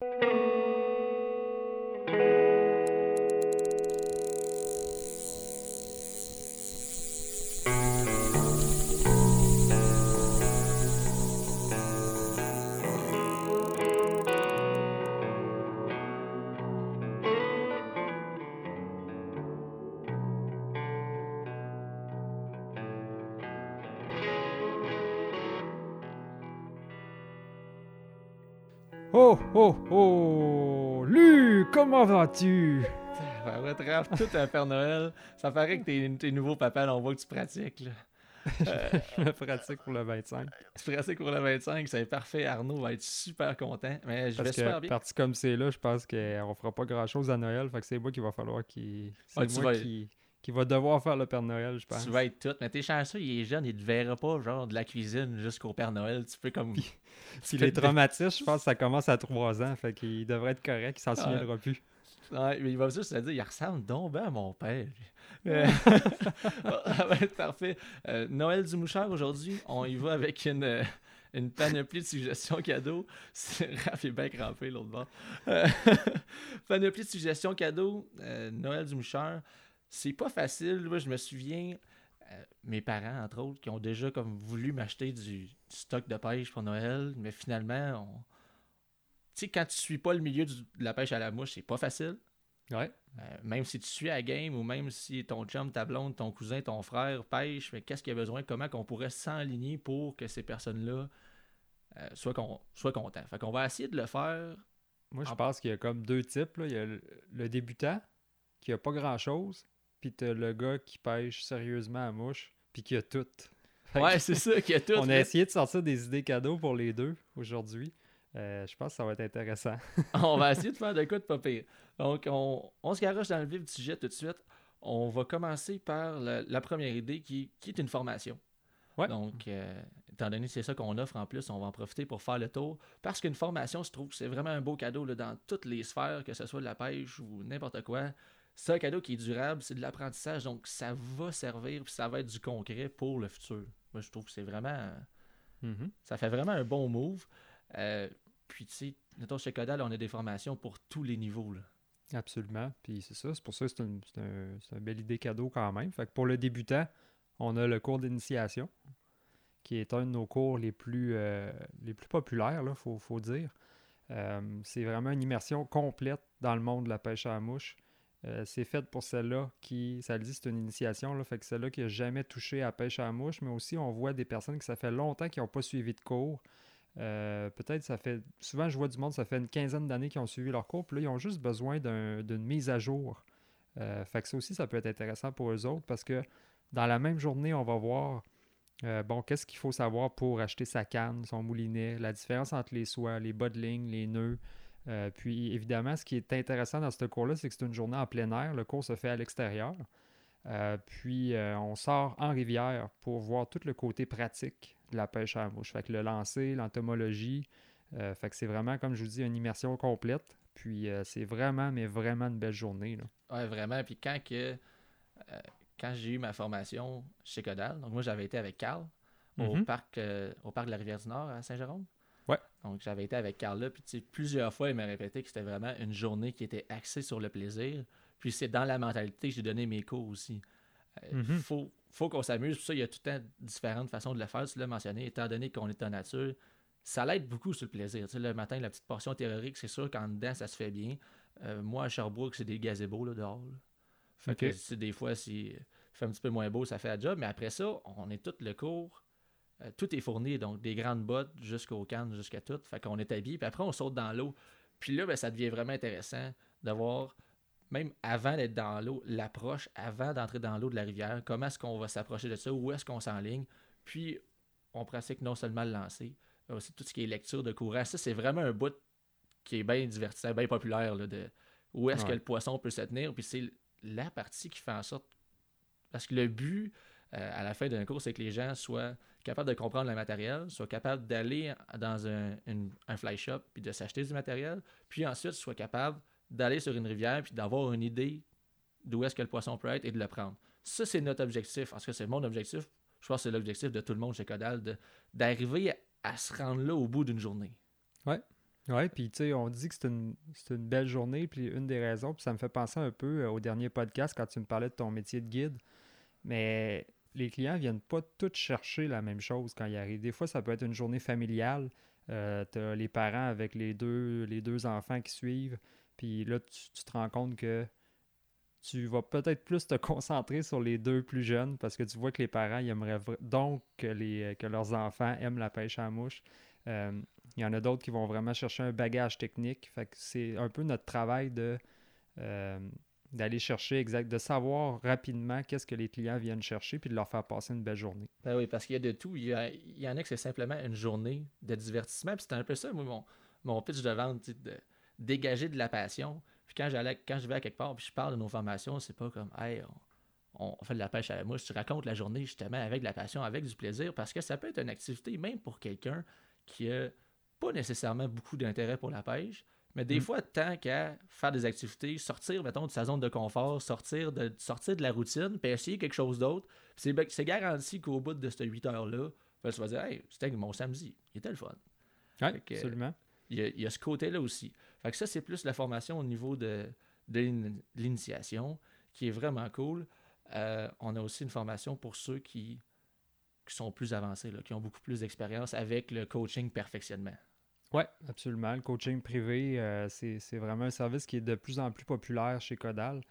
Oh, oh, oh! Lu, comment vas-tu? Ça va être tout un Père Noël. Ça paraît que t'es, t'es nouveau papa, là, on voit que tu pratiques. Là. je me pratique pour le 25. Tu pratiques pour le 25, c'est parfait. Arnaud va être super content. Mais je Parce vais super que, bien. parti comme c'est là, je pense qu'on fera pas grand chose à Noël. Fait que c'est moi qui va falloir qu'il. C'est Ouais, tu moi qui, qui va devoir faire le Père Noël, je pense. Tu vas être tout. Mais t'es chanceux, il est jeune, il te verra pas, genre, de la cuisine jusqu'au Père Noël. Tu peux comme. Puis les traumatismes, je pense que ça commence à 3 ans. Fait qu'il devrait être correct, il s'en Ouais. souviendra plus. Ouais, mais il va juste se dire, il ressemble donc bien à mon père. Euh, ça va être parfait. Euh, Noël du mouchard aujourd'hui, on y va avec une, euh, une panoplie de suggestions cadeaux. C'est- Raph est bien crampé l'autre bord. Euh, panoplie de suggestions cadeaux. euh, Noël du mouchard. C'est pas facile. Moi, je me souviens, euh, mes parents, entre autres, qui ont déjà comme voulu m'acheter du, du stock de pêche pour Noël, mais finalement, on... tu sais, quand tu suis pas le milieu du- de la pêche à la mouche, c'est pas facile. Ouais. Euh, même si tu suis à la game ou même si ton chum, ta blonde, ton cousin, ton frère pêche, mais qu'est-ce qu'il y a besoin, comment qu'on pourrait s'enligner pour que ces personnes-là euh, soient, con- soient contents? Fait qu'on va essayer de le faire. Moi, je pense qu'il y a comme deux types. là. Il y a le, le débutant qui a pas grand-chose, puis t'as le gars qui pêche sérieusement à mouche, puis qui a tout. Fait Ouais, que c'est ça qui a tout. On a essayé de sortir des idées cadeaux pour les deux aujourd'hui. Euh, je pense que ça va être intéressant. on va essayer de faire de quoi de pas pire. Donc, on, on se garoche dans le vif du sujet tout de suite. On va commencer par la, la première idée qui, qui est une formation. Ouais. Donc, euh, étant donné que c'est ça qu'on offre en plus, on va en profiter pour faire le tour. Parce qu'une formation, je trouve que c'est vraiment un beau cadeau là, dans toutes les sphères, que ce soit de la pêche ou n'importe quoi. C'est un cadeau qui est durable, c'est de l'apprentissage, donc ça va servir, puis ça va être du concret pour le futur. Moi, je trouve que c'est vraiment Mhm. ça fait vraiment un bon move. Euh, puis, tu sais, mettons, chez Codal, on a des formations pour tous les niveaux. Là. Absolument. Puis c'est ça, c'est pour ça que c'est une, un- belle idée cadeau quand même. Fait que pour le débutant, on a le cours d'initiation, qui est un de nos cours les plus, euh, les plus populaires, il faut, faut dire. Euh, c'est vraiment une immersion complète dans le monde de la pêche à la mouche. Euh, c'est fait pour celle-là qui, ça le dit, c'est une initiation, là, fait que celle-là qui n'a jamais touché à pêche à la mouche, mais aussi on voit des personnes qui ça fait longtemps qui n'ont pas suivi de cours. Euh, peut-être ça fait. Souvent, je vois du monde, ça fait une quinzaine d'années qu'ils ont suivi leur cours, puis là, ils ont juste besoin d'un- d'une mise à jour. Euh, fait que ça aussi, ça peut être intéressant pour eux autres parce que dans la même journée, on va voir bon, qu'est-ce qu'il faut savoir pour acheter sa canne, son moulinet, la différence entre les soies, les bas de ligne, les nœuds. Euh, puis évidemment, ce qui est intéressant dans ce cours-là, c'est que c'est une journée en plein air. Le cours se fait à l'extérieur. Euh, puis euh, on sort en rivière pour voir tout le côté pratique de la pêche à la mouche. Fait que le lancer, l'entomologie. fait que c'est vraiment, comme je vous dis, une immersion complète. Puis c'est vraiment, mais vraiment une belle journée. Là. Ouais, vraiment. Puis quand que quand j'ai eu ma formation chez Codal, donc moi j'avais été avec Carl au, Mhm. parc, au parc de la Rivière du Nord à Saint-Jérôme. Donc j'avais été avec Carl là, puis plusieurs fois il m'a répété que c'était vraiment une journée qui était axée sur le plaisir. Puis c'est dans la mentalité que j'ai donné mes cours aussi. Euh, Mhm. faut, faut qu'on s'amuse. Pour ça, il y a tout le temps différentes façons de le faire. Tu l'as mentionné, étant donné qu'on est en nature, ça l'aide beaucoup sur le plaisir. Tu sais, le matin, la petite portion théorique, c'est sûr qu'en dedans, ça se fait bien. Euh, moi, à Sherbrooke, c'est des gazebos là, dehors. là. Fait que des fois, si fait un petit peu moins beau, ça fait la job. Mais après ça, on est tout le cours. Euh, tout est fourni, donc des grandes bottes jusqu'aux cannes, jusqu'à tout. Fait qu'on est habillé. Puis après, on saute dans l'eau. Puis là, ben, ça devient vraiment intéressant de voir, même avant d'être dans l'eau, l'approche, avant d'entrer dans l'eau de la rivière, comment est-ce qu'on va s'approcher de ça, où est-ce qu'on s'enligne. Puis, on pratique non seulement le lancer, mais aussi tout ce qui est lecture de courant. Ça, c'est vraiment un bout qui est bien divertissant, bien populaire, là, de où est-ce que le poisson peut se tenir. Puis c'est la partie qui fait en sorte... Parce que le but, euh, à la fin d'un cours, c'est que les gens soient capables de comprendre le matériel, soient capables d'aller dans un, un fly shop puis de s'acheter du matériel, puis ensuite soient capables d'aller sur une rivière puis d'avoir une idée d'où est-ce que le poisson peut être et de le prendre. Ça, c'est notre objectif. En cas, c'est mon objectif. Je pense que c'est l'objectif de tout le monde chez Codal, d'arriver à, se rendre là au bout d'une journée. Oui, puis tu sais, on dit que c'est une, une belle journée, puis une des raisons, puis ça me fait penser un peu euh, au dernier podcast quand tu me parlais de ton métier de guide, mais les clients viennent pas tous chercher la même chose quand ils arrivent. Des fois, ça peut être une journée familiale, euh, tu as les parents avec les deux, les deux enfants qui suivent, puis là, tu, te rends compte que tu vas peut-être plus te concentrer sur les deux plus jeunes parce que tu vois que les parents ils aimeraient donc que, les, que leurs enfants aiment la pêche à la mouche. Euh, il y en a d'autres qui vont vraiment chercher un bagage technique. Fait que c'est un peu notre travail de euh, d'aller chercher exact, de savoir rapidement qu'est-ce que les clients viennent chercher puis de leur faire passer une belle journée. Ben oui, parce qu'il y a de tout. Il y, en a que c'est simplement une journée de divertissement. Puis c'était un peu ça, moi, mon, mon pitch de vente, de dégager de la passion. Puis quand, quand je vais à quelque part, puis je parle de nos formations, c'est pas comme, hey, on, on fait de la pêche à la mouche. Tu racontes la journée justement avec de la passion, avec du plaisir, parce que ça peut être une activité, même pour quelqu'un qui a pas nécessairement beaucoup d'intérêt pour la pêche. Mais des Mm. fois, tant qu'à faire des activités, sortir, mettons, de sa zone de confort, sortir de, sortir de la routine, puis essayer quelque chose d'autre, c'est, garanti qu'au bout de ces 8 heures-là, tu vas dire, hey, c'était mon samedi, il était le fun. Oui, Fait que- absolument. Il y, a, il y a ce côté-là aussi. Fait que ça, c'est plus la formation au niveau de, de l'initiation, qui est vraiment cool. Euh, on a aussi une formation pour ceux qui, qui sont plus avancés, là, qui ont beaucoup plus d'expérience avec le coaching perfectionnement. Oui, absolument. Le coaching privé, euh, c'est vraiment un service qui est de plus en plus populaire chez Codal.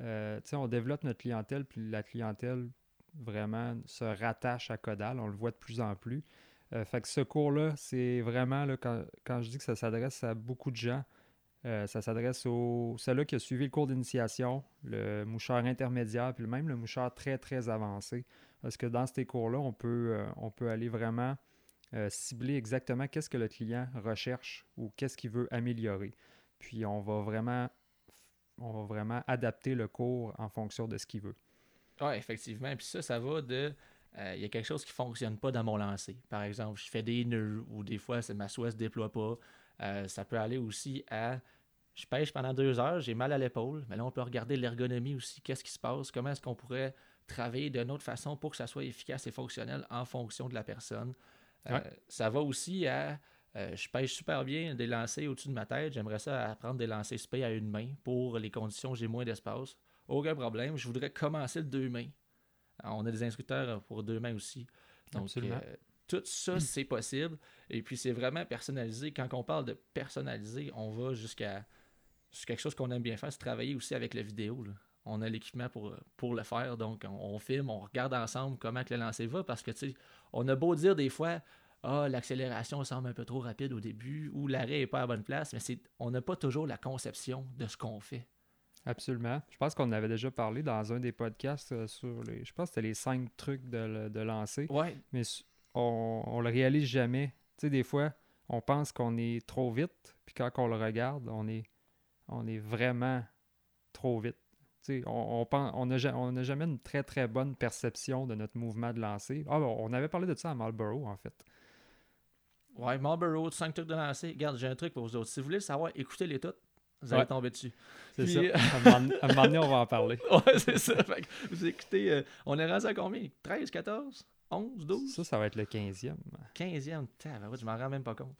Euh, on développe notre clientèle, puis la clientèle vraiment se rattache à Codal. On le voit de plus en plus. Euh, fait que ce cours-là, c'est vraiment, là, quand, quand je dis que ça s'adresse à beaucoup de gens, euh, ça s'adresse au celui qui a suivi le cours d'initiation, le moucheur intermédiaire, puis même le moucheur très, très avancé. Parce que dans ces cours-là, on peut, on peut aller vraiment euh, cibler exactement qu'est-ce que le client recherche ou qu'est-ce qu'il veut améliorer. Puis on va vraiment on va vraiment adapter le cours en fonction de ce qu'il veut. Oui, effectivement. Puis ça, ça va de. euh, Il y a quelque chose qui ne fonctionne pas dans mon lancer. Par exemple, je fais des nœuds ou des fois, ma soie ne se déploie pas. Euh, ça peut aller aussi à. Je pêche pendant deux heures, j'ai mal à l'épaule. Mais là, on peut regarder l'ergonomie aussi. Qu'est-ce qui se passe? Comment est-ce qu'on pourrait travailler d'une autre façon pour que ça soit efficace et fonctionnel en fonction de la personne? Euh, Ouais. Ça va aussi à. euh, je pêche super bien des lancers au-dessus de ma tête. J'aimerais ça apprendre des lancers spé à une main pour les conditions où j'ai moins d'espace. Aucun problème. Je voudrais commencer le deux mains. Alors, on a des instructeurs pour deux mains aussi. Donc, Absolument. euh, tout ça, c'est possible. Et puis, c'est vraiment personnalisé. Quand on parle de personnaliser, on va jusqu'à c'est quelque chose qu'on aime bien faire, c'est travailler aussi avec la vidéo. là. On a l'équipement pour, pour le faire, donc on, on filme, on regarde ensemble comment que le lancer va, parce que tu sais, on a beau dire des fois, ah, l'accélération semble un peu trop rapide au début, ou l'arrêt n'est pas à la bonne place, mais c'est, on n'a pas toujours la conception de ce qu'on fait. Absolument. Je pense qu'on en avait déjà parlé dans un des podcasts euh, sur les. Je pense que c'était les cinq trucs de, de lancer. Ouais, Mais on, on le réalise jamais. Tu sais, des fois, on pense qu'on est trop vite, puis quand on le regarde, on est, on est vraiment trop vite. On n'a on n'a jamais une très très bonne perception de notre mouvement de lancer. Ah, on avait parlé de ça à Marlboro, en fait. ouais, Marlboro, 5 trucs de lancer. Regarde, j'ai un truc pour vous autres. Si vous voulez le savoir, écoutez-les toutes. Vous allez Ouais. tomber dessus. C'est Puis- ça. À un, moment, à un moment donné, on va en parler. Ouais, c'est ça. Fait que vous écoutez, euh, on est rendu à combien? 13, 14, 11, 12 Ça, ça va être le 15e. 15e. Tabarouette, je m'en rends même pas compte.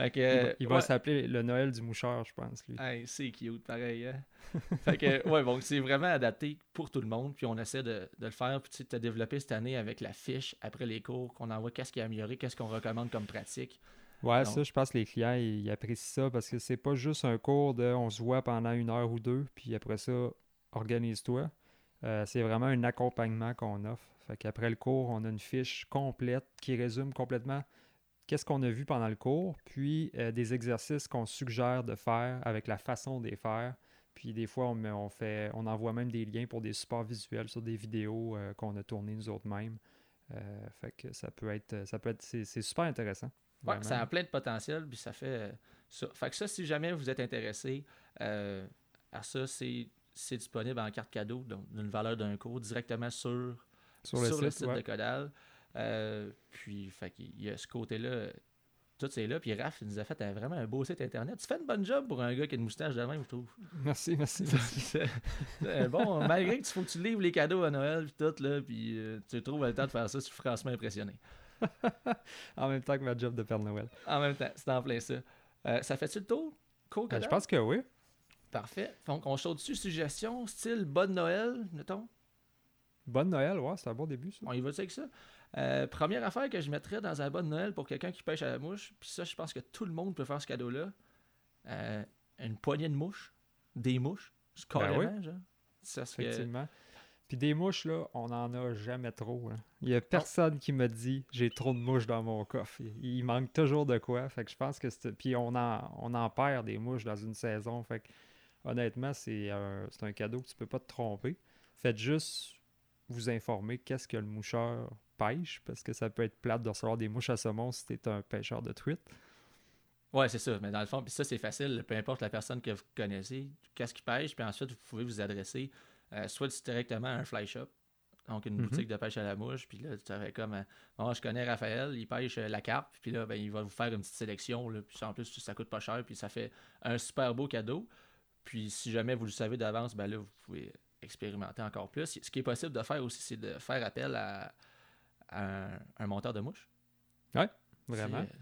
Fait que, Il va, euh, il va ouais. s'appeler le Noël du moucheur, je pense, lui. Hey, c'est cute, pareil. Hein? fait que, ouais, bon, c'est vraiment adapté pour tout le monde. Puis on essaie de, de le faire. Puis tu sais, t'as développé cette année avec la fiche après les cours qu'on envoie, qu'est-ce qui est amélioré, qu'est-ce qu'on recommande comme pratique. Ouais, Donc- ça, je pense que les clients, ils, ils apprécient ça parce que c'est pas juste un cours de on se voit pendant une heure ou deux, puis après ça, organise-toi. Euh, c'est vraiment un accompagnement qu'on offre. Fait qu'après le cours, on a une fiche complète qui résume complètement qu'est-ce qu'on a vu pendant le cours, puis euh, des exercices qu'on suggère de faire avec la façon de les faire. Puis des fois, on, fait, on envoie même des liens pour des supports visuels sur des vidéos euh, qu'on a tournées nous autres mêmes. Euh, fait que ça peut être, ça peut être, c'est super intéressant. Ouais, ça a plein de potentiel, puis ça fait ça. Fait que ça, si jamais vous êtes intéressé à ça, c'est c'est disponible en carte cadeau, donc d'une valeur d'un cours, directement sur, Sur le site, ouais. de Codal. Euh, puis, fait qu'il y a ce côté-là, tout c'est là. Puis Raph, il nous a fait un- vraiment un beau site internet. Tu fais une bonne job pour un gars qui a une moustache de même, je trouve. Merci, merci. merci. Bon, malgré que tu faut que tu livres les cadeaux à Noël, puis tout, là, puis euh, tu trouves le temps de faire ça, je suis franchement impressionné. en même temps que ma job de Père Noël. En même temps, c'est en plein ça. Euh, ça fait-tu le tour? Cool, Ben, je pense que oui. Parfait. Donc, on saute dessus, suggestion, style bonne Noël, mettons. Bonne Noël, ouais, c'est un bon début, ça. On y va avec ça? Euh, première affaire que je mettrais dans un bon Noël pour quelqu'un qui pêche à la mouche, puis ça, je pense que tout le monde peut faire ce cadeau-là. Euh, une poignée de mouches. Des mouches. Carrément, oui. genre. Ça. Effectivement. Puis des mouches, là, on n'en a jamais trop. hein. Il y a personne qui me dit j'ai trop de mouches dans mon coffre. Il, il manque toujours de quoi. Fait que je pense que. Puis on en, on en perd des mouches dans une saison. Fait que honnêtement, c'est un, un cadeau que tu peux pas te tromper. Faites juste vous informer qu'est-ce que le moucheur pêche, parce que ça peut être plate de recevoir des mouches à saumon si t'es un pêcheur de truite. Ouais, c'est ça. Mais dans le fond, puis ça, c'est facile. Peu importe la personne que vous connaissez, qu'est-ce qu'il pêche, puis ensuite, vous pouvez vous adresser euh, soit directement à un fly shop, donc une Mhm. boutique de pêche à la mouche, puis là, tu aurais comme, euh, Bon, je connais Raphaël, il pêche euh, la carpe, puis là, ben, il va vous faire une petite sélection, là, puis en plus, ça coûte pas cher, puis ça fait un super beau cadeau. Puis si jamais vous le savez d'avance, ben là, vous pouvez expérimenter encore plus. Ce qui est possible de faire aussi, c'est de faire appel à, à un, un monteur de mouches. Vraiment. C'est, euh,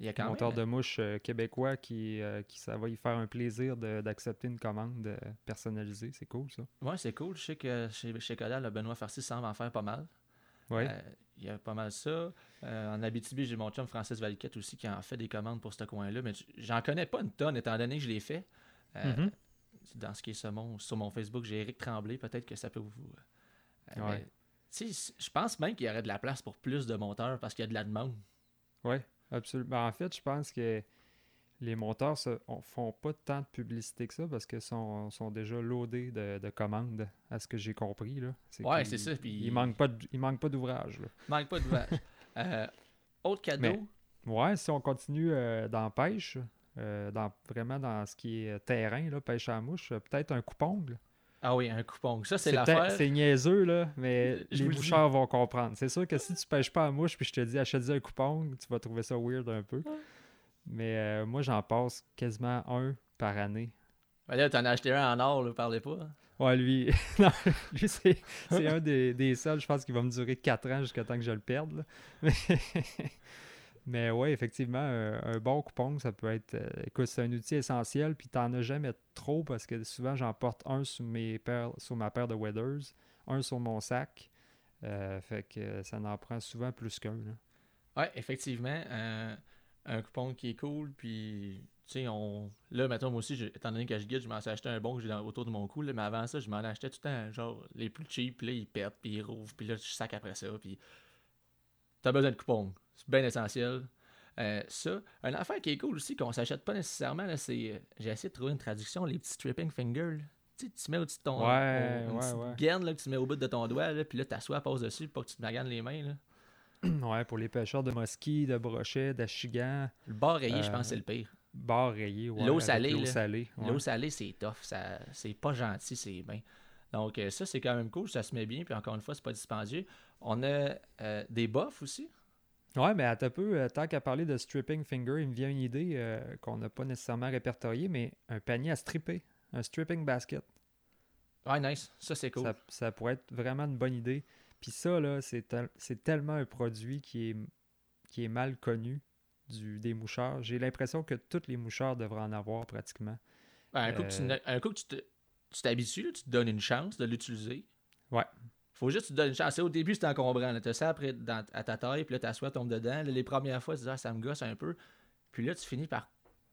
Il y a quand Un même... monteur de mouches euh, québécois qui, euh, qui ça va y faire un plaisir d'accepter une commande euh, personnalisée. C'est cool, ça. Ouais, c'est cool. Je sais que chez, chez Coda, le Benoît Farcy semble en faire pas mal. Oui. Euh, Il y a pas mal ça. Euh, en Abitibi, j'ai mon chum Francis Valiquette aussi qui en fait des commandes pour ce coin-là. Mais j'en connais pas une tonne étant donné que je l'ai fait. Euh, Mhm. Dans ce qui est sur mon, sur mon Facebook, j'ai Eric Tremblay. Peut-être que ça peut vous. euh, Ouais. sais, je pense même qu'il y aurait de la place pour plus de monteurs parce qu'il y a de la demande. Oui, absolument. En fait, je pense que les monteurs ne font pas tant de publicité que ça parce qu'ils sont, sont déjà loadés de, de commandes, à ce que j'ai compris. Là. Ouais, c'est ça, puis- Il manque pas il manque pas d'ouvrage. là. Manque pas d'ouvrage. euh, autre cadeau? Mais- Ouais, si on continue euh, dans la pêche, euh, dans, vraiment dans ce qui est terrain, là, pêche à mouche, peut-être un coupongle. Ah oui, un coupon. Ça, c'est l'affaire. c'est niaiseux, là, mais Je les boucheurs vont comprendre. C'est sûr que si tu pêches pas à mouche puis je te dis achète un coupon, tu vas trouver ça weird un peu. Mais euh, moi, j'en passe quasiment un par année. Ben là, t'en as acheté un en or, là, parlez pas. Ouais, lui, non, lui c'est, un des, des seuls, je pense, qui va me durer 4 ans jusqu'à temps que je le perde. là. Mais, mais ouais, effectivement, un, bon coupon, ça peut être. euh, écoute, c'est un outil essentiel, puis t'en as jamais trop parce que souvent, j'en porte un sur, mes ma paire de Weathers, un sur mon sac. Euh, fait que ça en prend souvent plus qu'un. Ouais, effectivement. euh, un coupon qui est cool, puis tu sais, on. Là, maintenant, moi aussi, étant donné que je guide, je m'en suis acheté un bon que j'ai dans- autour de mon cou, là, mais avant ça, je m'en achetais tout le temps, genre, les plus cheap, puis là, ils pètent, puis ils rouvrent, puis là, je sac après ça, puis. T'as besoin de coupons. C'est bien essentiel. Euh, ça, une affaire qui est cool aussi, qu'on s'achète pas nécessairement, c'est. euh, J'ai essayé de trouver une traduction, les petits stripping fingers. Tu tu mets au-dessus de ton. Ouais, une ouais, ouais. gaine, là, que tu mets au bout de ton doigt, là, puis là, ta soie passe dessus pour que tu te maganes les mains, là. ouais, pour les pêcheurs de mosquits, de brochets, d'achigan, Le bord rayé, je Euh, pense que c'est le pire. bar rayé. ouais, L'eau salée, L'eau salée. L'eau salée, c'est tough. Ça, c'est pas gentil, c'est bien. Donc, euh, ça, c'est quand même cool. Ça se met bien. Puis, encore une fois, c'est pas dispendieux. On a euh, des buffs aussi. Ouais, mais un peu, euh, tant qu'à parler de stripping finger, il me vient une idée euh, qu'on n'a pas nécessairement répertoriée, mais un panier à stripper, un stripping basket. Ouais, nice. Ça, c'est cool. Ça, ça pourrait être vraiment une bonne idée. Puis ça, là, c'est, tel- c'est tellement un produit qui est, qui est mal connu du, des moucheurs. J'ai l'impression que tous les moucheurs devraient en avoir pratiquement. Un, coup que tu, ne- un coup que tu te- tu t'habitues, là, tu te donnes une chance de l'utiliser. Ouais. Faut juste que tu te donnes une chance. Au début, c'est encombrant. Tu as ça après dans, à ta taille, puis là, ta soie tombe dedans. Là, les premières fois, tu dis, ah, ça me gosse un peu. Puis là, tu finis par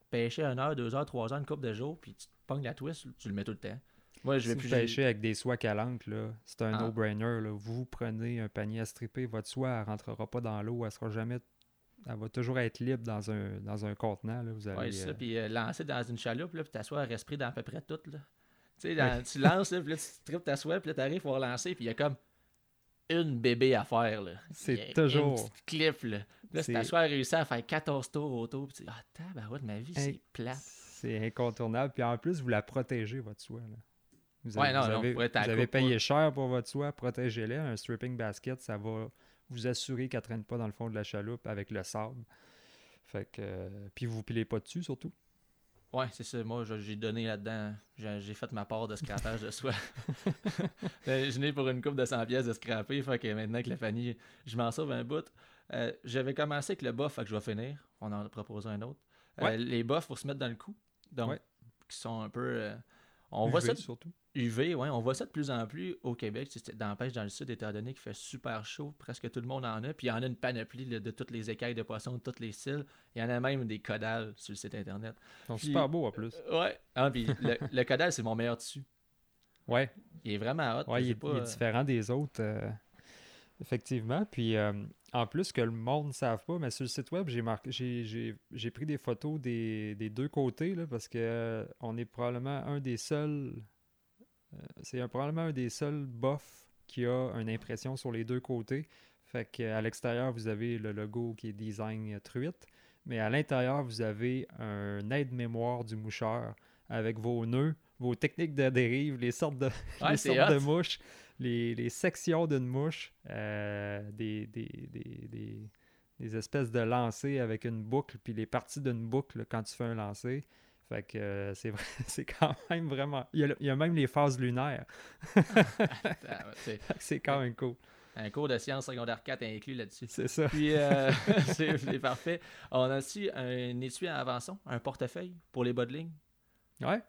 pêcher une heure, deux heures, trois heures, une coupe de jours, puis tu te pognes la twist, tu le mets tout le temps. Moi, je Si vais vous plus pêchez avec des soies calantes, là, c'est un Ah. no-brainer. là. Vous prenez un panier à stripper, votre soie ne rentrera pas dans l'eau, elle sera jamais. Elle va toujours être libre dans un, dans un contenant. Là. Vous allez, Ouais, c'est ça. euh, Puis euh, lancer dans une chaloupe, là, puis ta soie elle reste prise dans à peu près tout. Là. Tu sais, dans- tu lances, là, puis là, tu tripes ta soie, puis là, t'arrives pour relancer, puis il y a comme une bébé à faire. là. C'est toujours- Une petite clip, là. Là, si ta C'est- soie a réussi à faire 14 tours autour, puis tu dis, ah, tabarouette, ma vie, c'est Hey, plat. C'est incontournable. Puis en plus, vous la protégez, votre soie. là. Vous Ouais, avez, non, vous non, avez, à vous avez payé ouais. cher pour votre soie, protégez-la. Un stripping basket, ça va vous assurer qu'elle ne traîne pas dans le fond de la chaloupe avec le sable. Fait que, euh, puis vous ne pilez pas dessus, surtout. Ouais, c'est ça. Moi, j'ai donné là-dedans. J'ai fait ma part de scrapage de soie. Euh, je n'ai pour une coupe de 100 pièces de scraper. Fait que maintenant que la famille, je m'en sauve un bout. Euh, J'avais commencé avec le buff, fait que je vais finir. On en a proposé un autre. Euh, les buffs pour se mettre dans le cou. Donc, Ouais. qui sont un peu. euh, on voit ça de- surtout. UV, ouais, on voit ça de plus en plus au Québec. Dans la pêche dans le sud, étant donné qu'il fait super chaud, presque tout le monde en a. Puis il y en a une panoplie là, de toutes les écailles de poissons, de tous les styles. Il y en a même des codales sur le site internet. Ils sont Puis- super beaux en plus. Ouais. Ah, puis le, le caudal, c'est mon meilleur tissu. Ouais, Il est vraiment hot. ouais il, est, pas, il est euh, différent des autres. euh, effectivement. Puis euh, en plus que le monde ne savent pas, mais sur le site web, j'ai pris des photos des, deux côtés parce que euh, est probablement un des seuls. euh, c'est probablement un des seuls buffs qui a une impression sur les deux côtés. Fait qu'à l'extérieur, vous avez le logo qui est design truite, mais à l'intérieur, vous avez un aide-mémoire du moucheur avec vos nœuds, vos techniques de dérive, les sortes de, Ouais, les sortes de mouches, les, les sections d'une mouche, euh, des, des, des, des- des espèces de lancers avec une boucle, puis les parties d'une boucle quand tu fais un lancer. Fait que euh, c'est vrai, c'est quand même vraiment. Il y, a, il y a même les phases lunaires. C'est quand même cool. un cours de sciences secondaire 4 inclus là-dessus. C'est ça. Puis, euh, c'est c'est parfait. On a aussi un étui à avançon, un portefeuille pour les bas de ligne? Ouais.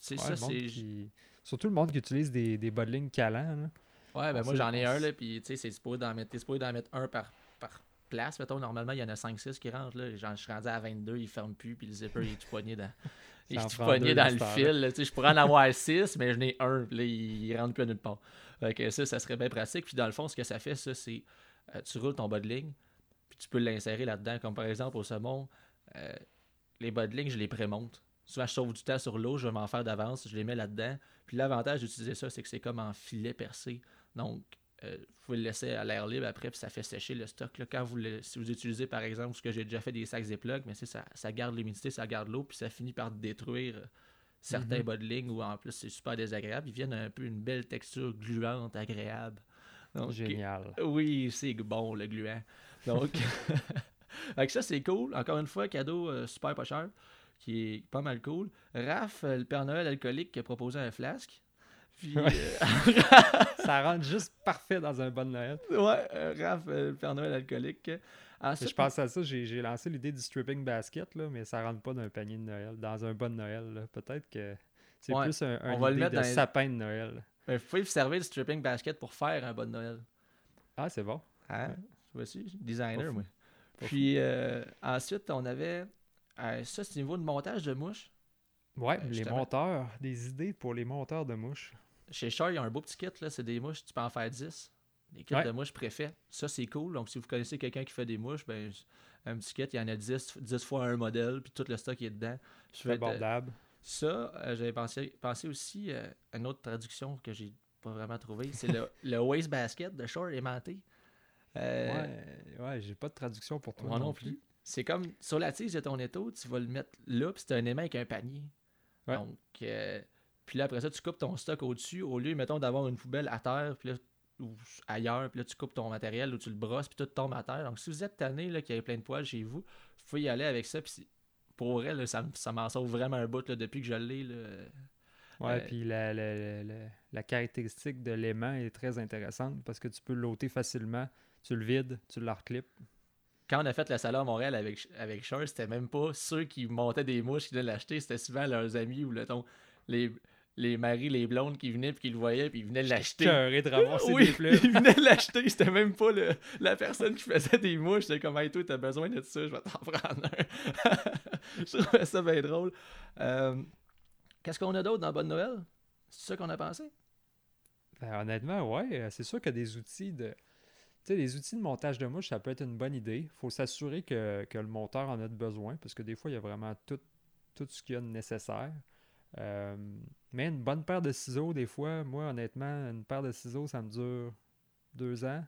C'est ouais, ça, c'est. qui- Surtout le monde qui utilise des, des bas de ligne calants. là. Ouais, ben On moi j'en ai un, là, puis tu sais, c'est supposé d'en mettre, t'es supposé d'en mettre un par, par place. Mettons, normalement, il y en a 5-6 qui rentrent, là. Genre, je suis rendu à 22, il ferme plus, puis le zipper, il est tout poigné dans, il est tout poigné dans le fil, je pourrais en avoir 6, mais je n'ai un, puis là, il, il rentre plus à nulle part. Fait que ça, ça serait bien pratique. Puis dans le fond, ce que ça fait, ça, c'est, euh, tu roules ton bas de ligne, puis tu peux l'insérer là-dedans, comme par exemple au saumon, euh, les bas de ligne, je les prémonte. Souvent, je sauve du temps sur l'eau, je vais m'en faire d'avance, je les mets là-dedans. Puis l'avantage d'utiliser ça, c'est que c'est comme en filet percé. Donc, euh, vous pouvez le laisser à l'air libre après, puis ça fait sécher le stock. là. Quand vous le- si vous utilisez, par exemple, ce que j'ai déjà fait des sacs Ziploc, mais c'est ça, ça garde l'humidité, ça garde l'eau, puis ça finit par détruire euh, certains Mhm. bas de ligne où en plus c'est super désagréable. Ils viennent un peu une belle texture gluante, agréable. Donc, Génial. oui, c'est bon le gluant. Donc, que ça c'est cool. Encore une fois, cadeau euh, super pas cher, qui est pas mal cool. Raph, euh, le Père Noël alcoolique, qui a proposé un flasque. Puis, Ouais. euh, Ça rentre juste parfait dans un bon Noël. ouais, euh, Raph, le Père Noël alcoolique. Ensuite, Je pense à ça, j'ai lancé l'idée du stripping basket, là, mais ça rentre pas dans un panier de Noël, dans un bon Noël. Peut-être que c'est Ouais, plus un, un on va le mettre de dans sapin de Noël. euh, vous pouvez vous servir du stripping basket pour faire un bon Noël. Ah, c'est bon. Hein? Vois-tu? Designer, Pas moi. Puis euh, ensuite, on avait. Euh, ça, c'est au niveau de montage de mouches. Ouais, Euh, les monteurs, des idées pour les monteurs de mouches. Chez Char, il y a un beau petit kit, là, c'est des mouches, tu peux en faire 10. Des kits Ouais. de mouches préfets. Ça, c'est cool. Donc, si vous connaissez quelqu'un qui fait des mouches, ben, un petit kit, il y en a 10, 10 fois un modèle, puis tout le stock est dedans. C'est que, abordable. Ça, euh, j'avais pensé, pensé aussi euh, à une autre traduction que j'ai pas vraiment trouvée. C'est le, le waste basket de Shore aimanté. Euh, ouais, ouais, j'ai pas de traduction pour toi. moi non plus. C'est comme sur la tige de ton étau, tu vas le mettre là, puis c'est un aimant avec un panier. Ouais. Donc, euh, puis là, après ça, tu coupes ton stock au-dessus, au lieu, mettons, d'avoir une poubelle à terre, puis là, ou ailleurs, puis là, tu coupes ton matériel ou tu le brosses, puis tout tombe à terre. Donc, si vous êtes tanné, là, qu'il y a plein de poils chez vous, vous pouvez y aller avec ça, puis pour vrai, là, ça, ça m'en sauve vraiment un bout, là, depuis que je l'ai, là. Ouais, Euh, puis la, la, la- la- la caractéristique de l'aimant est très intéressante parce que tu peux l'ôter facilement. Tu le vides, tu le reclips. Quand on a fait le salon à Montréal avec, avec Charles, c'était même pas ceux qui montaient des mouches qui venaient l'acheter, c'était souvent leurs amis ou le ton, les, les maris, les blondes qui venaient puis qui le voyaient puis ils venaient l'acheter. De ramasser oui, des fleurs. ils venaient l'acheter, c'était même pas le- la personne qui faisait des mouches, c'était comme hey, toi t'as besoin de ça, je vais t'en prendre un. je trouvais ça bien drôle. Euh, Qu'est-ce qu'on a d'autre dans Bonne Noël? C'est ça qu'on a pensé? Ben, honnêtement, ouais, euh, c'est sûr que des outils de. Sais, les outils de montage de mouches, ça peut être une bonne idée. Il faut s'assurer que, que le monteur en a de besoin, parce que des fois, il y a vraiment tout, tout ce qu'il y a de nécessaire. Euh, mais une bonne paire de ciseaux, des fois, moi, honnêtement, une paire de ciseaux, ça me dure deux ans.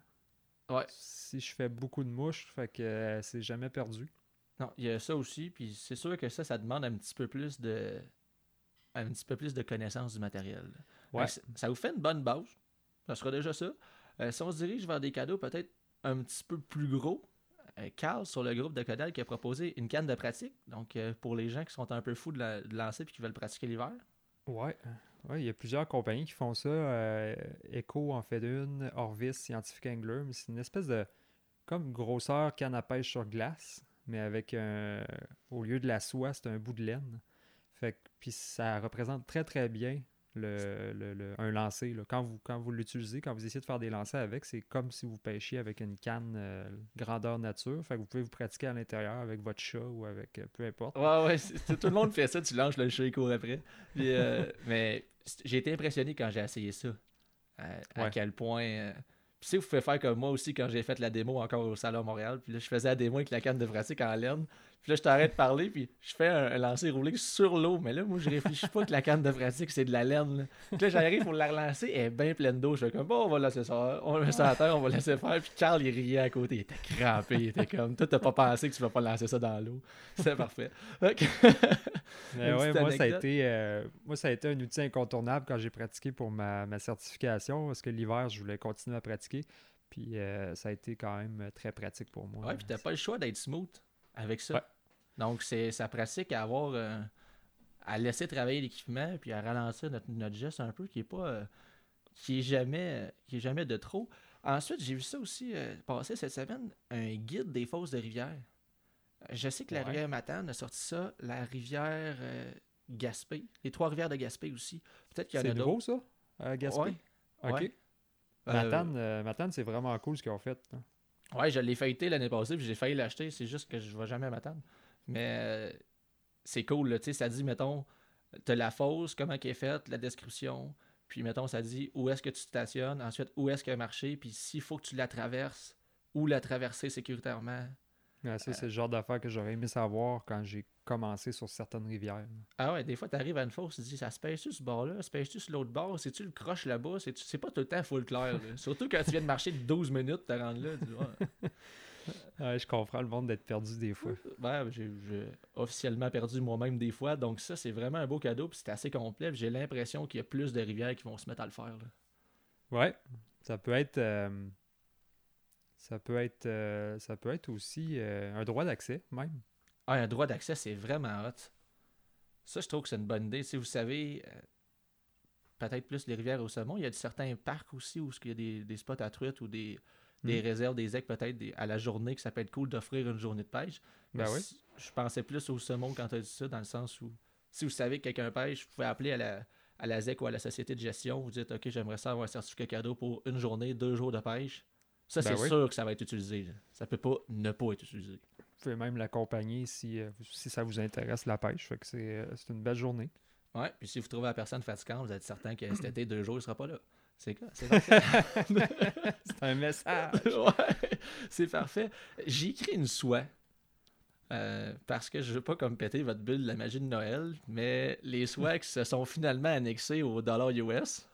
Ouais. Si je fais beaucoup de mouches, fait que euh, c'est jamais perdu. Non, il y a ça aussi, puis c'est sûr que ça, ça demande un petit peu plus de un petit peu plus de connaissance du matériel. Ouais. Ça vous fait une bonne base. Ça sera déjà ça. Euh, si on se dirige vers des cadeaux peut-être un petit peu plus gros, euh, Carl, sur le groupe de Codal, qui a proposé une canne de pratique. Donc, euh, pour les gens qui sont un peu fous de, la- lancer et qui veulent pratiquer l'hiver. Ouais, il y a plusieurs compagnies qui font ça. Euh, Echo en fait une, Orvis, Scientific Angler, mais c'est une espèce de comme grosseur canne à pêche sur glace. mais avec un. Au lieu de la soie, c'est un bout de laine. Fait que, puis ça représente très très bien le, le- le- un lancer. là. Quand vous, quand vous l'utilisez, quand vous essayez de faire des lancers avec, c'est comme si vous pêchiez avec une canne euh, grandeur nature. Fait que vous pouvez vous pratiquer à l'intérieur avec votre chat ou avec euh, peu importe. Ouais, ouais, tout le monde fait ça, tu lances le chat, il court après. Puis, euh, mais j'ai été impressionné quand j'ai essayé ça. À Ouais. quel point. Puis, tu sais, vous pouvez faire comme moi aussi quand j'ai fait la démo encore au Salon Montréal. Puis là, je faisais la démo avec la canne de pratique en laine. Puis là, je t'arrête de parler, puis je fais un, un lancer roulé sur l'eau. Mais là, moi, je réfléchis pas que la canne de pratique, c'est de la laine. Là, Puis là j'arrive pour la relancer, elle est bien pleine d'eau. Je fais comme, bon, on va laisser ça. On met ça à terre, on va laisser faire. Puis Carl, il riait à côté. Il était crampé. Il était comme, toi, t'as pas pensé que tu vas pas lancer ça dans l'eau. C'est parfait. Mais ouais, moi, ça a été, euh, moi, ça a été un outil incontournable quand j'ai pratiqué pour ma, ma certification, parce que l'hiver, je voulais continuer à pratiquer. Puis euh, ça a été quand même très pratique pour moi. Ouais, puis t'as pas le choix d'être smooth avec ça. Ouais. Donc, c'est ça pratique à avoir. euh, à laisser travailler l'équipement, puis à ralentir notre, notre geste un peu, qui est pas. euh, qui est jamais qui est jamais de trop. Ensuite, j'ai vu ça aussi euh, passer cette semaine, un guide des fosses de rivière. Je sais que la Ouais. rivière Matane a sorti ça, la rivière euh, Gaspé, les trois rivières de Gaspé aussi. Peut-être qu'il y en a C'est nouveau, ça, à Gaspé? Ouais. OK. ouais. Euh, Matane, euh, Matane, c'est vraiment cool ce qu'ils ont fait. là. Ouais, je l'ai feuilleté l'année passée, puis j'ai failli l'acheter. C'est juste que je vais jamais m'attendre. Mais euh, c'est cool, là. Tu sais, ça dit, mettons, t'as la fosse, comment qu'elle est faite, la description. Puis, mettons, ça dit où est-ce que tu stationnes. Ensuite, où est-ce qu'elle a marché. Puis, s'il faut que tu la traverses, où la traverser sécuritairement. Ouais, ça, c'est le genre d'affaires que j'aurais aimé savoir quand j'ai commencé sur certaines rivières. Ah ouais, des fois, t'arrives à une fosse, tu te dis, ça se pêche-tu ce bord-là? Se pêche-tu sur l'autre bord? C'est-tu le croche là-bas? C'est pas tout le temps full clair. Surtout quand tu viens de marcher 12 minutes, te rendre là. Tu dis, Ouais. Je comprends le monde d'être perdu des fois. Ouais, j'ai officiellement perdu moi-même des fois. Donc ça, c'est vraiment un beau cadeau. Puis c'est assez complet. J'ai l'impression qu'il y a plus de rivières qui vont se mettre à le faire. là. Ouais, ça peut être. euh, ça peut être. euh, ça peut être aussi euh, un droit d'accès, même. Ah, un droit d'accès, c'est vraiment hot. Ça, je trouve que c'est une bonne idée. Si vous savez, peut-être plus les rivières au saumon, il y a certains parcs aussi où il y a des, des spots à truites ou des, des Mm. réserves, des ecs peut-être à la journée que ça peut être cool d'offrir une journée de pêche. Ben oui. Je pensais plus au saumon quand tu as dit ça, dans le sens où si vous savez que quelqu'un pêche, vous pouvez appeler à la, à la ZEC ou à la société de gestion, vous dites OK, j'aimerais ça avoir un certificat cadeau pour une journée, deux jours de pêche. Ça, Ben c'est oui. sûr que ça va être utilisé. là. Ça peut pas ne pas être utilisé. Vous pouvez même l'accompagner si, euh, si ça vous intéresse la pêche. Fait que c'est euh, c'est une belle journée. Ouais, puis si vous trouvez la personne fatigante, vous êtes certain que cet été, deux jours, il sera pas là. C'est quoi? C'est un message. ouais, c'est parfait. J'ai écrit une soie. euh, parce que je veux pas comme péter votre bulle de la magie de Noël, mais les soies qui se sont finalement annexées au dollar US.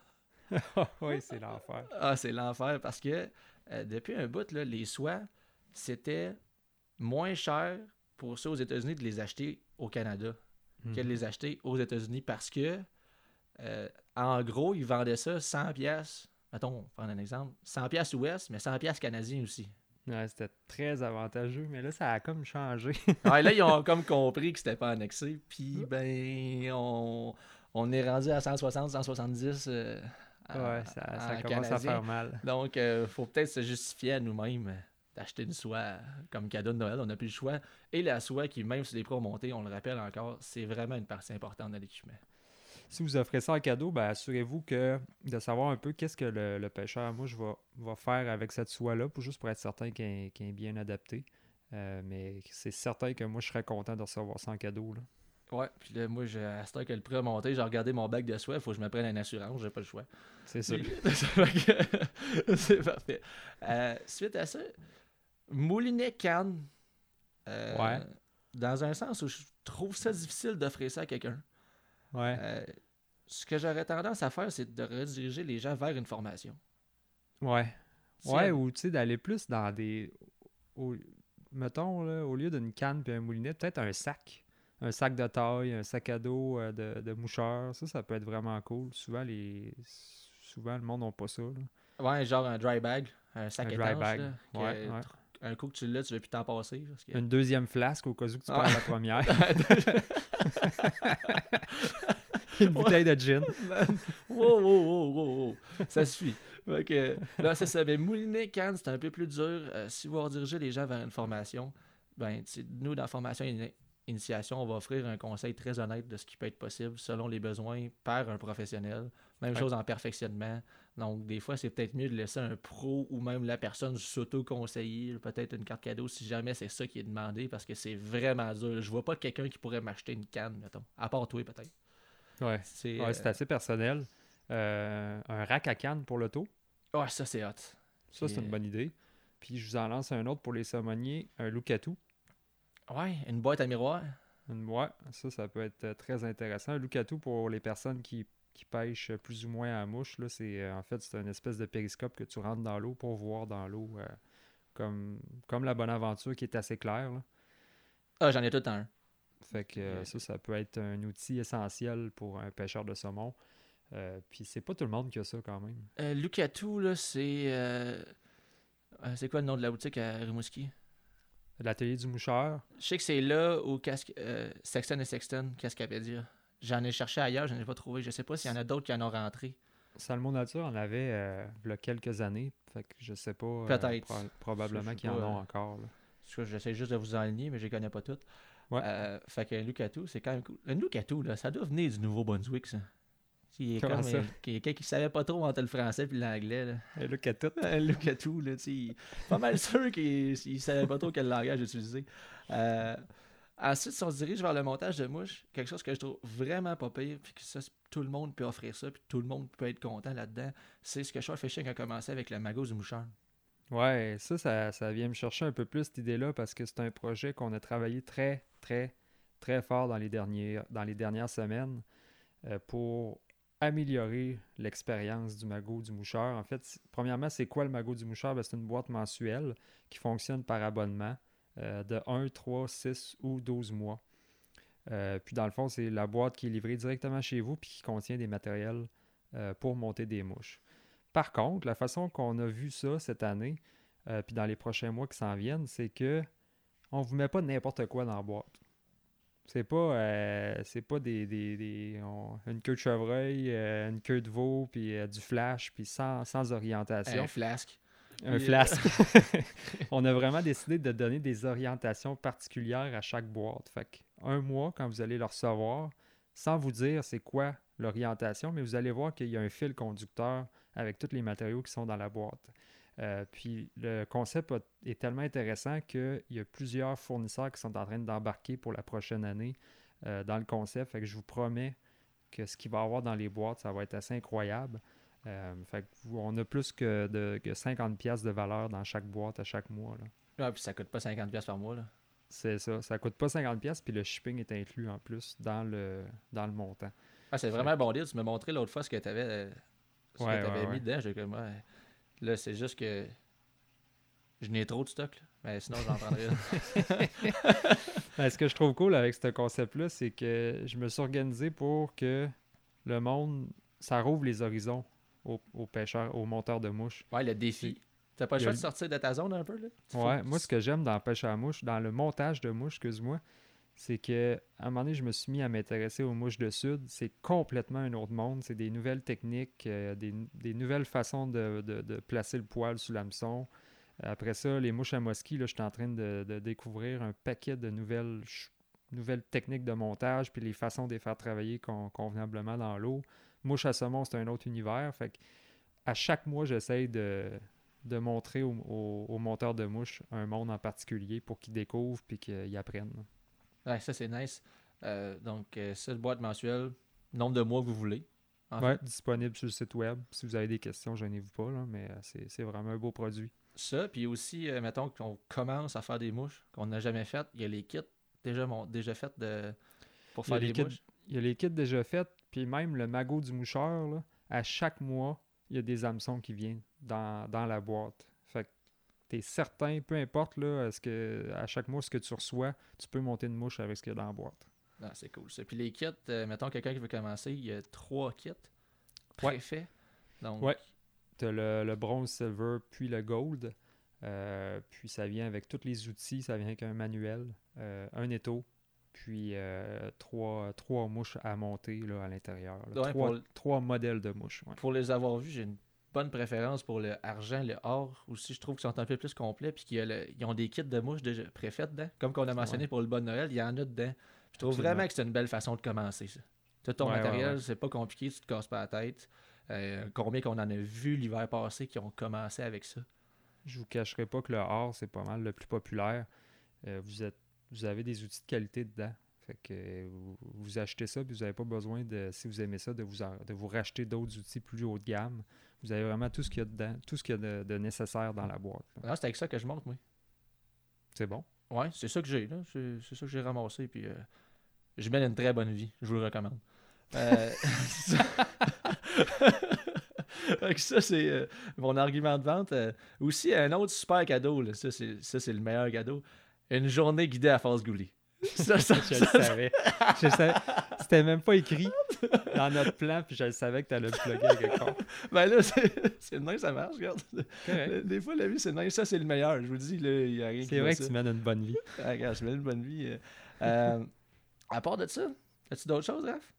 oui, c'est l'enfer. Ah, c'est l'enfer parce que euh, depuis un bout, là, les soies, c'était moins cher pour ceux aux États-Unis de les acheter au Canada que de Mhm. les acheter aux États-Unis parce que, euh, en gros, ils vendaient ça 100 pièces. Mettons, on va prendre un exemple, 100 pièces US, mais 100 pièces canadiens aussi. Ouais, c'était très avantageux, mais là, ça a comme changé. Ouais, là, ils ont comme compris que c'était pas annexé. Puis, ben, on, on est rendu à 160, 170. euh, ouais, ça, ça en commence à faire mal. Donc, il faut peut-être se justifier à nous-mêmes euh, d'acheter une soie comme cadeau de Noël. On n'a plus le choix. Et la soie, qui, même sur les pros montés, on le rappelle encore, c'est vraiment une partie importante de l'équipement. Si vous offrez ça en cadeau, ben, assurez-vous que de savoir un peu qu'est-ce que le, le pêcheur, moi, je vais, va faire avec cette soie-là, pour, juste pour être certain qu'elle est- bien adaptée. Euh, mais c'est certain que moi, je serais content de recevoir ça en cadeau. Là. Ouais, puis là, moi, à ce temps que le prix a monté, j'ai regardé mon bac de soie, il faut que je me prenne une assurance, j'ai pas le choix. C'est ça. C'est parfait. Euh, suite à ça, Moulinet Cannes. euh, Ouais. Dans un sens où je trouve ça difficile d'offrir ça à quelqu'un. Ouais. Euh, ce que j'aurais tendance à faire, c'est de rediriger les gens vers une formation. Ouais. Si Ouais, elle- ou tu sais, d'aller plus dans des. au- mettons, là, au lieu d'une canne puis un moulinet, peut-être un sac. Un sac de taille, un sac à dos euh, de, de moucheur. Ça, ça peut être vraiment cool. Souvent, les souvent le monde n'a pas ça. là. Ouais, genre un dry bag, un sac Un étanche. dry bag. là, Ouais, ouais. Un coup que tu l'as, tu veux plus t'en passer. Parce que... Une deuxième flasque au cas où tu Ah. perds la première. Une bouteille de gin. wow, wow, wow, wow. Ça suffit. Que, là, c'est ça. Mais mouliner Cannes, c'est un peu plus dur. Euh, si vous redirigez les gens vers une formation, ben, nous, dans la formation in- initiation, on va offrir un conseil très honnête de ce qui peut être possible selon les besoins par un professionnel. Même chose en perfectionnement. Donc, des fois, c'est peut-être mieux de laisser un pro ou même la personne s'auto-conseiller, peut-être une carte cadeau si jamais c'est ça qui est demandé parce que c'est vraiment dur. Je vois pas quelqu'un qui pourrait m'acheter une canne, mettons. À part toi, peut-être. Ouais, C'est, ouais euh, assez personnel. Euh, un rack à canne pour l'auto, ouais, ça, c'est hot. ça, c'est une bonne idée. Puis je vous en lance un autre pour les saumoniers, un Lucatu. Ouais, une boîte à miroir. Une- Ouais, ça, ça peut être euh, très intéressant. Un Lucatu, pour les personnes qui, qui pêchent plus ou moins à la mouche, là, c'est euh, en fait c'est une espèce de périscope que tu rentres dans l'eau pour voir dans l'eau, euh, comme, comme la bonne aventure qui est assez claire. là. Ah, j'en ai tout un. Fait que euh, ça, ça peut être un outil essentiel pour un pêcheur de saumon. Euh, puis c'est pas tout le monde qui a ça quand même. Euh, Lucatu, là, c'est. euh, c'est quoi le nom de la boutique à Rimouski? L'atelier du moucheur, Je sais que c'est là où casque, euh, Sexton et Sexton, Cascapédia. J'en ai cherché ailleurs, je n'en ai pas trouvé. Je sais pas s'il y en a d'autres qui en ont rentré. Salmon Nature en avait euh, il y a quelques années. Fait que je sais pas. euh, Peut-être. pro- probablement qu'ils en ont euh, encore. J'essaie juste de vous enligner, mais je les connais pas toutes. Ouais. Euh, fait que Lucatu, c'est quand même cool. Un Lucatu, là, ça doit venir du Nouveau-Brunswick, ça. Il est Comment comme ça? euh, quelqu'un qui savait pas trop entre le français et l'anglais. là. Là, qu'à tout. Un là, tu sais, il- pas mal sûr qu'il il savait pas trop quel langage utiliser. Euh, ensuite, si on se dirige vers le montage de mouches, quelque chose que je trouve vraiment pas pire, puis que ça, tout le monde peut offrir ça, puis tout le monde peut être content là-dedans, c'est ce que Short Fishing a commencé avec le magot du moucheur. Ouais, ça, ça, ça vient me chercher un peu plus cette idée-là parce que c'est un projet qu'on a travaillé très, très, très fort dans les, derniers, dans les dernières semaines euh, pour améliorer l'expérience du magot du moucheur. En fait, premièrement, c'est quoi le magot du moucheur? Ben, c'est une boîte mensuelle qui fonctionne par abonnement euh, de 1, 3, 6 ou 12 mois. Euh, puis dans le fond, c'est la boîte qui est livrée directement chez vous puis qui contient des matériels euh, pour monter des mouches. Par contre, la façon qu'on a vu ça cette année, puis dans les prochains mois qui s'en viennent, c'est que on vous met pas n'importe quoi dans la boîte. C'est pas, euh, c'est pas des, des- des- on- une queue de chevreuil, euh, une queue de veau, puis euh, du flash, puis sans, sans orientation. Un flasque. Un flasque. on a vraiment décidé de donner des orientations particulières à chaque boîte. Fait que un mois, quand vous allez le recevoir, sans vous dire c'est quoi l'orientation, mais vous allez voir qu'il y a un fil conducteur avec tous les matériaux qui sont dans la boîte. Euh, puis le concept a- est tellement intéressant qu'il y a plusieurs fournisseurs qui sont en train d'embarquer pour la prochaine année euh, dans le concept. Fait que je vous promets que ce qu'il va y avoir dans les boîtes, ça va être assez incroyable. Euh, fait que on a plus que, de, que 50 pièces de valeur dans chaque boîte à chaque mois. là. Ah, puis ça coûte pas 50$ piastres par mois. Là. C'est ça. Ça coûte pas 50 pièces puis le shipping est inclus en plus dans le, dans le montant. Ah, c'est vraiment un bon deal. Tu m'as montré l'autre fois ce que tu avais, ce Ouais, que ouais, mis ouais. dedans. Ouais. Là, c'est juste que je n'ai trop de stock. Là. Mais sinon, j'en prendrais une. Ben, ce que je trouve cool avec ce concept-là, c'est que je me suis organisé pour que le monde, ça rouvre les horizons aux, aux pêcheurs, aux monteurs de mouches. Ouais, le défi. T'as pas le choix a de sortir de ta zone un peu, là? Tu Ouais, moi, ce que j'aime dans la pêche à la mouche, dans le montage de mouches, excuse-moi, c'est que à un moment donné, je me suis mis à m'intéresser aux mouches de sud. C'est complètement un autre monde. C'est des nouvelles techniques, euh, des, des nouvelles façons de, de- de placer le poil sous l'hameçon. Après ça, les mouches à mosquée, là, je suis en train de, de découvrir un paquet de nouvelles, nouvelles techniques de montage, puis les façons de les faire travailler con- convenablement dans l'eau. Mouche à saumon, c'est un autre univers. Fait que à chaque mois, j'essaye de, de montrer aux monteurs de mouches un monde en particulier pour qu'ils découvrent puis qu'ils apprennent. Ouais, ça, c'est nice. Euh, donc, euh, cette boîte mensuelle, nombre de mois que vous voulez. en Ouais, disponible sur le site web. Si vous avez des questions, gênez-vous pas, là, mais euh, c'est vraiment un beau produit. Ça, puis aussi, euh, mettons qu'on commence à faire des mouches qu'on n'a jamais faites, il y a les kits déjà, mon- déjà faits de... pour faire des kits mouches. Il y a les kits déjà faits, puis même le magot du moucheur, là, à chaque mois, il y a des hameçons qui viennent dans, dans la boîte. Que t'es certain, peu importe là, ce que, à chaque mois ce que tu reçois, tu peux monter une mouche avec ce qu'il y a dans la boîte. Ah, c'est cool ça. Puis les kits, euh, mettons quelqu'un qui veut commencer, il y a trois kits Ouais. préfaits. Donc, Ouais. Tu as le, le bronze, silver, puis le gold. Euh, puis ça vient avec tous les outils, ça vient avec un manuel, euh, un étau, puis euh, trois, trois mouches à monter là, à l'intérieur. Ouais, trois, trois modèles de mouches. ouais. pour les avoir vus, j'ai une pas une préférence pour le argent, le or aussi. Je trouve qu'ils sont un peu plus complets. Puis qu'ils ont des kits de mouches déjà préfaites dedans. Comme qu'on a mentionné pour le bon Noël, il y en a dedans. Je trouve vraiment que c'est une belle façon de commencer. Ça. Tout ton matériel, c'est pas compliqué, tu te casses pas la tête. Euh, combien qu'on en a vu l'hiver passé qui ont commencé avec ça? Je vous cacherai pas que le or, c'est pas mal le plus populaire. Euh, vous, êtes, vous avez des outils de qualité dedans. Fait que vous, achetez ça, puis vous n'avez pas besoin de, si vous aimez ça, de vous, de vous racheter d'autres outils plus haut de gamme. Vous avez vraiment tout ce qu'il y a dedans, tout ce qu'il y a de, nécessaire dans la boîte. Ah, c'est avec ça que je monte, moi. C'est bon? Ouais, c'est ça que j'ai, là. C'est, ça que j'ai ramassé, puis euh, je mène une très bonne vie. Je vous le recommande. Euh, ça, c'est euh, mon argument de vente. aussi, un autre super cadeau, là. Ça, c'est, ça, c'est le meilleur cadeau. Une journée guidée à Force Goulet. Ça, ça, je le savais. Je savais. C'était même pas écrit dans notre plan, puis je le savais que tu allais le plugger à quelque part. Ben là, c'est nice, ça marche, regarde. Des fois, la vie, c'est nice. Ça, c'est le meilleur. Je vous dis, là, il n'y a rien C'est vrai que tu mènes une bonne vie. Ah, regarde, je mène une bonne vie. Euh, euh, à part de ça, as-tu d'autres choses, Raph?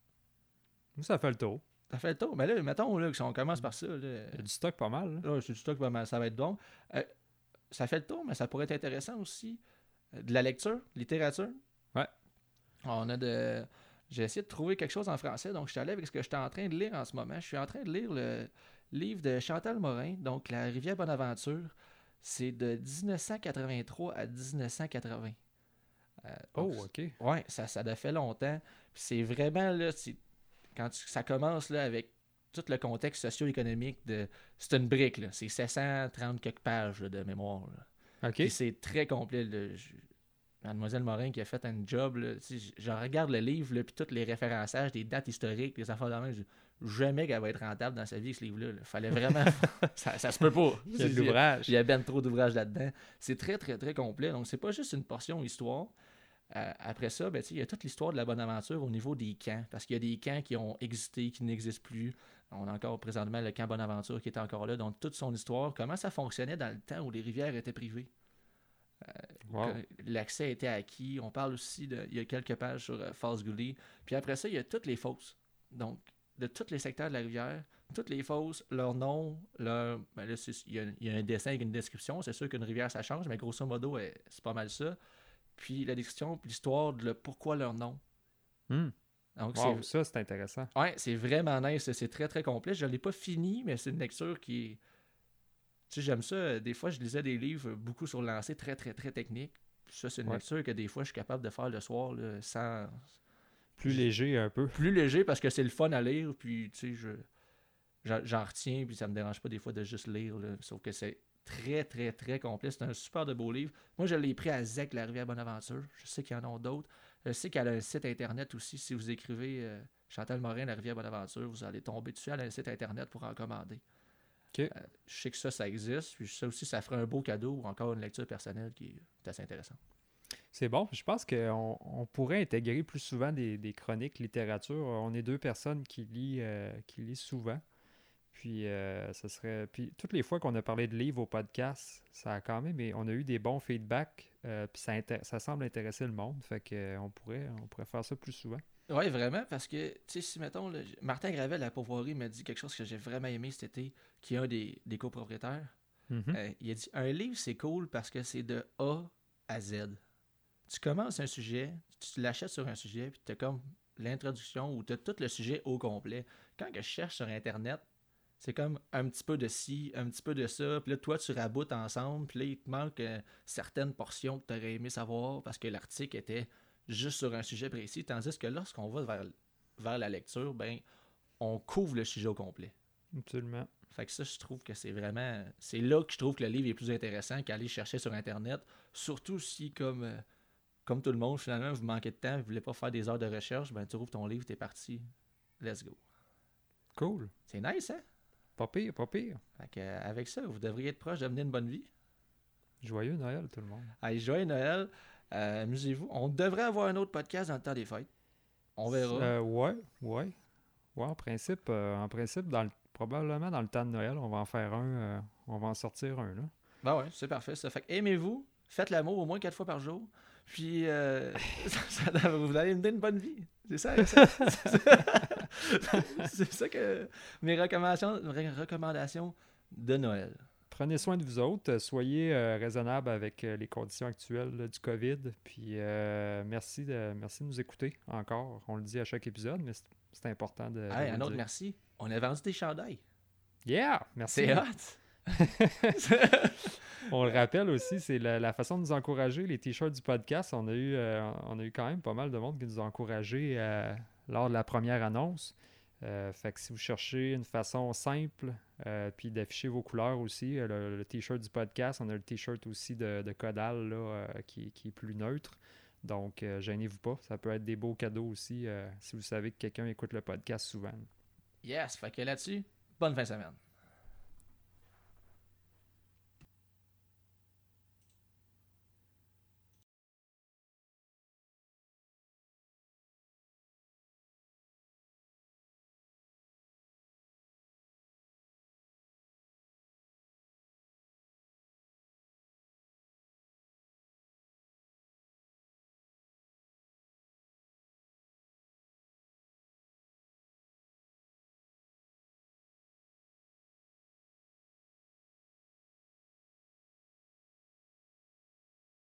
Ça fait le tour. Ça fait le tour. Mais là, mettons, là, si on commence par ça. Là, il y a du stock pas mal. Là, c'est du stock pas mal. Ça va être bon. Euh, ça fait le tour, mais ça pourrait être intéressant aussi. De la lecture, littérature. Ouais. On a de. J'ai essayé de trouver quelque chose en français, donc je suis allé avec ce que je suis en train de lire en ce moment. Je suis en train de lire le livre de Chantal Morin, donc La rivière Bonaventure. C'est de 1983 à 1980. Euh, oh, ok. Ouais, ça, ça a fait longtemps. C'est vraiment là, quand ça commence là avec tout le contexte socio-économique de. C'est une brique, là. C'est 730 quelques pages de mémoire. OK. c'est très complet. Mademoiselle Morin qui a fait un job. Là, je regarde le livre, puis tous les référençages, des dates historiques, des affaires de même. jamais qu'elle va être rentable dans sa vie, ce livre-là. Il fallait vraiment. ça, ça se peut pas. Il y a de l'ouvrage. Il y a bien trop d'ouvrages là-dedans. C'est très, très, très complet. Donc, c'est pas juste une portion histoire. Euh, après ça, ben, il y a toute l'histoire de la bonne aventure au niveau des camps. Parce qu'il y a des camps qui ont existé, qui n'existent plus. On a encore présentement le camp Bonaventure qui est encore là. Donc, toute son histoire, comment ça fonctionnait dans le temps où les rivières étaient privées? Euh, l'accès était acquis. On parle aussi de. Il y a quelques pages sur euh, False Gully. Puis après ça, il y a toutes les fosses. Donc, de tous les secteurs de la rivière, toutes les fosses, leur nom, leur. Ben là, il, y a, un dessin avec une description. C'est sûr qu'une rivière, ça change, mais grosso modo, c'est pas mal ça. Puis la description, puis l'histoire de pourquoi leur nom. Donc, ça, c'est intéressant. Ouais, c'est vraiment nice. C'est très, très complet. Je ne l'ai pas fini, mais c'est une lecture qui est sais, j'aime ça. Des fois, je lisais des livres beaucoup sur le lancer, très, très, très technique. Ça, c'est une lecture que des fois, je suis capable de faire le soir sans. Plus léger un peu. Plus léger parce que c'est le fun à lire. Puis, tu sais, je j'en retiens, puis ça me dérange pas des fois de juste lire. sauf que c'est très, très, très complet. C'est un super de beau livre. Moi, je l'ai pris à ZEC, La Rivière Bonaventure. Je sais qu'il y en a d'autres. Je sais qu'elle a un site internet aussi. Si vous écrivez euh, Chantal Morin, La Rivière Bonaventure, vous allez tomber dessus. Elle a un site internet pour en commander. Euh, je sais que ça, ça existe. Puis ça aussi, ça ferait un beau cadeau ou encore une lecture personnelle qui est assez intéressante. C'est bon. Je pense qu'on on pourrait intégrer plus souvent des, chroniques littérature. On est deux personnes qui lisent, euh, qui lisent souvent. Puis, euh, ça serait. Puis, toutes les fois qu'on a parlé de livres au podcast, ça a quand même. Mais on a eu des bons feedbacks. puis, ça, ça semble intéresser le monde. Fait qu'on pourrait, on pourrait faire ça plus souvent. Oui, vraiment, parce que, tu sais, si, mettons, Martin Gravel à Pauvoirie m'a dit quelque chose que j'ai vraiment aimé cet été, qui est un des, copropriétaires. Mm-hmm. Euh, il a dit Un livre, c'est cool parce que c'est de A à Z. Tu commences un sujet, tu l'achètes sur un sujet, puis tu as comme l'introduction ou tu as tout le sujet au complet. Quand je cherche sur Internet, c'est comme un petit peu de ci, un petit peu de ça, puis là, toi, tu raboutes ensemble, puis là, il te manque euh, certaines portions que tu aurais aimé savoir parce que l'article était juste sur un sujet précis, tandis que lorsqu'on va vers, vers la lecture, ben, on couvre le sujet au complet. Absolument. Fait que ça, je trouve que c'est vraiment. C'est là que je trouve que le livre est plus intéressant qu'aller chercher sur Internet. Surtout si, comme, euh, comme tout le monde, finalement, vous manquez de temps, vous voulez pas faire des heures de recherche, ben tu trouves ton livre, t'es parti. Let's go. Cool. C'est nice, hein? Pas pire, pas pire. Fait que, euh, avec ça, vous devriez être proche de mener une bonne vie. Joyeux Noël, tout le monde. Allez, joyeux Noël. Euh, amusez-vous. On devrait avoir un autre podcast dans le temps des fêtes. On verra. Euh, ouais, ouais. Ouais, en principe, euh, en principe dans probablement dans le temps de Noël, on va en faire un. on va en sortir un. Là. Ben ouais, c'est parfait. Ça fait aimez-vous, faites l'amour au moins quatre fois par jour. Puis, euh, ça- ça- vous allez me donner une bonne vie. C'est ça. ça- C'est ça que mes recommandations, mes recommandations de Noël. Prenez soin de vous autres. Soyez euh, raisonnables avec euh, les conditions actuelles là, du COVID. Puis euh, merci, de, merci de nous écouter encore. On le dit à chaque épisode, mais c'est- important de. Hey, un autre merci. On a vendu des chandails. Yeah! Merci. C'est hot. On le rappelle aussi, c'est la, la façon de nous encourager. Les t-shirts du podcast, on a eu, euh, on a eu quand même pas mal de monde qui nous a encouragés lors de la première annonce. Euh, fait que si vous cherchez une façon simple, euh, puis d'afficher vos couleurs aussi, euh, le, t-shirt du podcast, on a le t-shirt aussi de, Codal là, qui, qui est plus neutre. Donc, gênez-vous pas. Ça peut être des beaux cadeaux aussi si vous savez que quelqu'un écoute le podcast souvent. Yes. Fait que là-dessus, bonne fin de semaine.